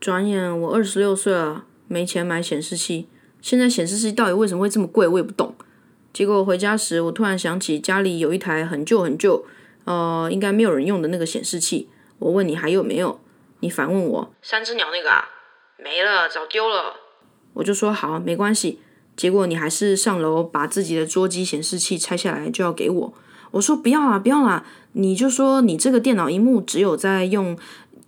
转眼我二十六岁了，没钱买显示器。现在显示器到底为什么会这么贵，我也不懂。结果回家时，我突然想起家里有一台很旧很旧，呃，应该没有人用的那个显示器。我问你还有没有？你反问我三只鸟那个啊，没了，早丢了。我就说好，没关系。结果你还是上楼把自己的桌机显示器拆下来就要给我。我说不要啦，不要啦。你就说你这个电脑荧幕只有在用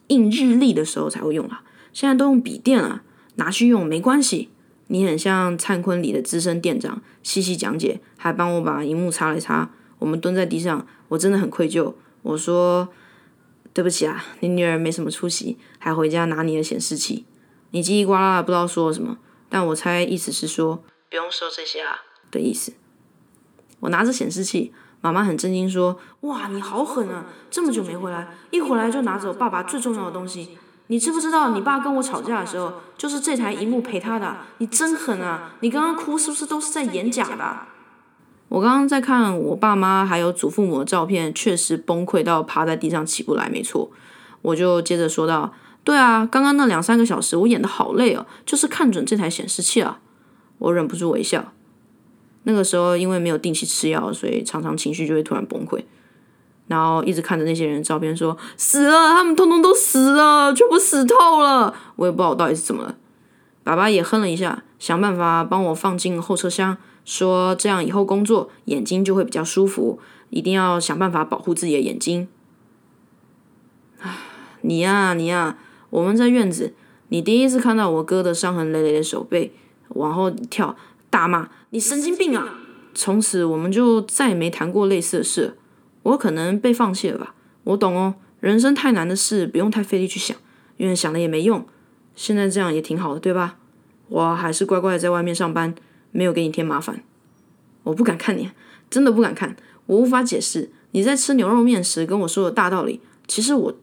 印日历的时候才会用啦，现在都用笔电了，拿去用没关系。你很像灿坤里的资深店长，细细讲解，还帮我把荧幕擦了擦。我们蹲在地上，我真的很愧疚。我说对不起啊，你女儿没什么出息，还回家拿你的显示器。你叽里呱啦不知道说什么，但我猜意思是说不用说这些啊的意思。我拿着显示器，妈妈很震惊说：“哇，你好狠啊！这么久没回来，一回来就拿走爸爸最重要的东西。”你知不知道，你爸跟我吵架的时候，就是这台荧幕陪他的。你真狠啊！你刚刚哭是不是都是在演假的？我刚刚在看我爸妈还有祖父母的照片，确实崩溃到趴在地上起不来，没错。我就接着说道：“对啊，刚刚那两三个小时我演的好累哦，就是看准这台显示器了。”我忍不住微笑。那个时候因为没有定期吃药，所以常常情绪就会突然崩溃。然后一直看着那些人的照片，说死了，他们通通都死了，全部死透了。我也不知道我到底是怎么了。爸爸也哼了一下，想办法帮我放进后车厢，说这样以后工作眼睛就会比较舒服，一定要想办法保护自己的眼睛。唉，你呀你呀，我们在院子，你第一次看到我哥的伤痕累累的手背，往后跳，大骂你神经病啊！从此我们就再也没谈过类似的事。我可能被放弃了吧，我懂哦。人生太难的事，不用太费力去想，因为想了也没用。现在这样也挺好的，对吧？我还是乖乖的在外面上班，没有给你添麻烦。我不敢看你，真的不敢看。我无法解释你在吃牛肉面时跟我说的大道理，其实我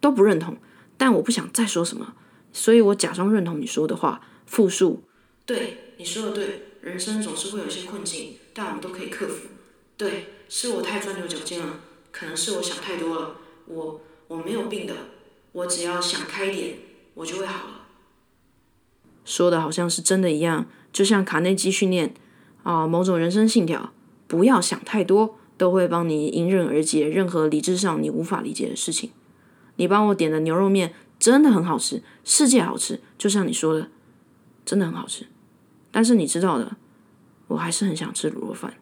都不认同，但我不想再说什么，所以我假装认同你说的话，复述。对，你说的对，人生总是会有一些困境，但我们都可以克服。对。是我太钻牛角尖了，可能是我想太多了。我我没有病的，我只要想开点，我就会好了。说的好像是真的一样，就像卡内基训练啊，某种人生信条，不要想太多，都会帮你迎刃而解任何理智上你无法理解的事情。你帮我点的牛肉面真的很好吃，世界好吃，就像你说的，真的很好吃。但是你知道的，我还是很想吃卤肉饭。